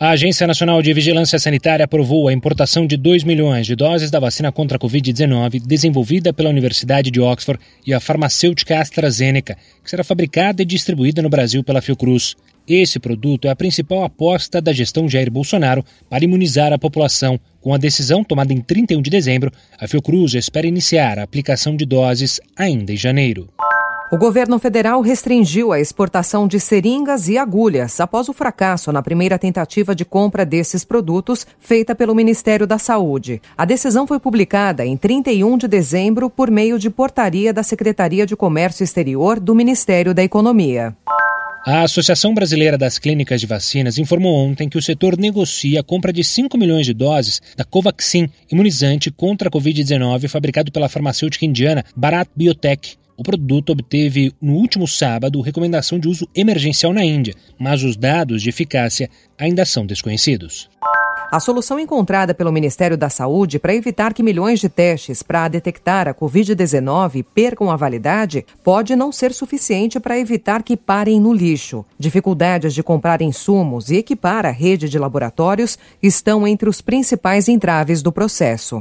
A Agência Nacional de Vigilância Sanitária aprovou a importação de 2 milhões de doses da vacina contra a Covid-19 desenvolvida pela Universidade de Oxford e a farmacêutica AstraZeneca, que será fabricada e distribuída no Brasil pela Fiocruz. Esse produto é a principal aposta da gestão Jair Bolsonaro para imunizar a população. Com a decisão tomada em 31 de dezembro, a Fiocruz espera iniciar a aplicação de doses ainda em janeiro. O governo federal restringiu a exportação de seringas e agulhas após o fracasso na primeira tentativa de compra desses produtos feita pelo Ministério da Saúde. A decisão foi publicada em 31 de dezembro por meio de portaria da Secretaria de Comércio Exterior do Ministério da Economia. A Associação Brasileira das Clínicas de Vacinas informou ontem que o setor negocia a compra de 5 milhões de doses da Covaxin, imunizante contra a Covid-19 fabricado pela farmacêutica indiana Bharat Biotech. O produto obteve no último sábado recomendação de uso emergencial na Índia, mas os dados de eficácia ainda são desconhecidos. A solução encontrada pelo Ministério da Saúde para evitar que milhões de testes para detectar a Covid-19 percam a validade pode não ser suficiente para evitar que parem no lixo. Dificuldades de comprar insumos e equipar a rede de laboratórios estão entre os principais entraves do processo.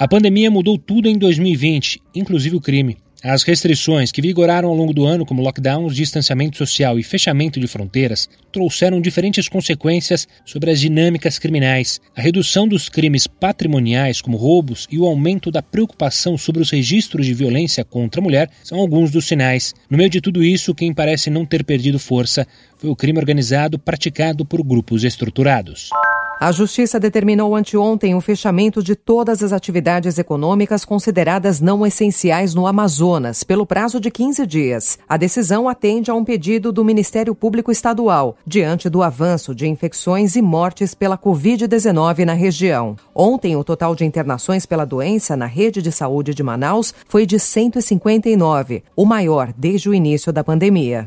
A pandemia mudou tudo em 2020, inclusive o crime. As restrições que vigoraram ao longo do ano, como lockdowns, distanciamento social e fechamento de fronteiras, trouxeram diferentes consequências sobre as dinâmicas criminais. A redução dos crimes patrimoniais, como roubos, e o aumento da preocupação sobre os registros de violência contra a mulher são alguns dos sinais. No meio de tudo isso, quem parece não ter perdido força foi o crime organizado praticado por grupos estruturados. A Justiça determinou anteontem o fechamento de todas as atividades econômicas consideradas não essenciais no Amazonas, pelo prazo de 15 dias. A decisão atende a um pedido do Ministério Público Estadual, diante do avanço de infecções e mortes pela Covid-19 na região. Ontem, o total de internações pela doença na rede de saúde de Manaus foi de 159, o maior desde o início da pandemia.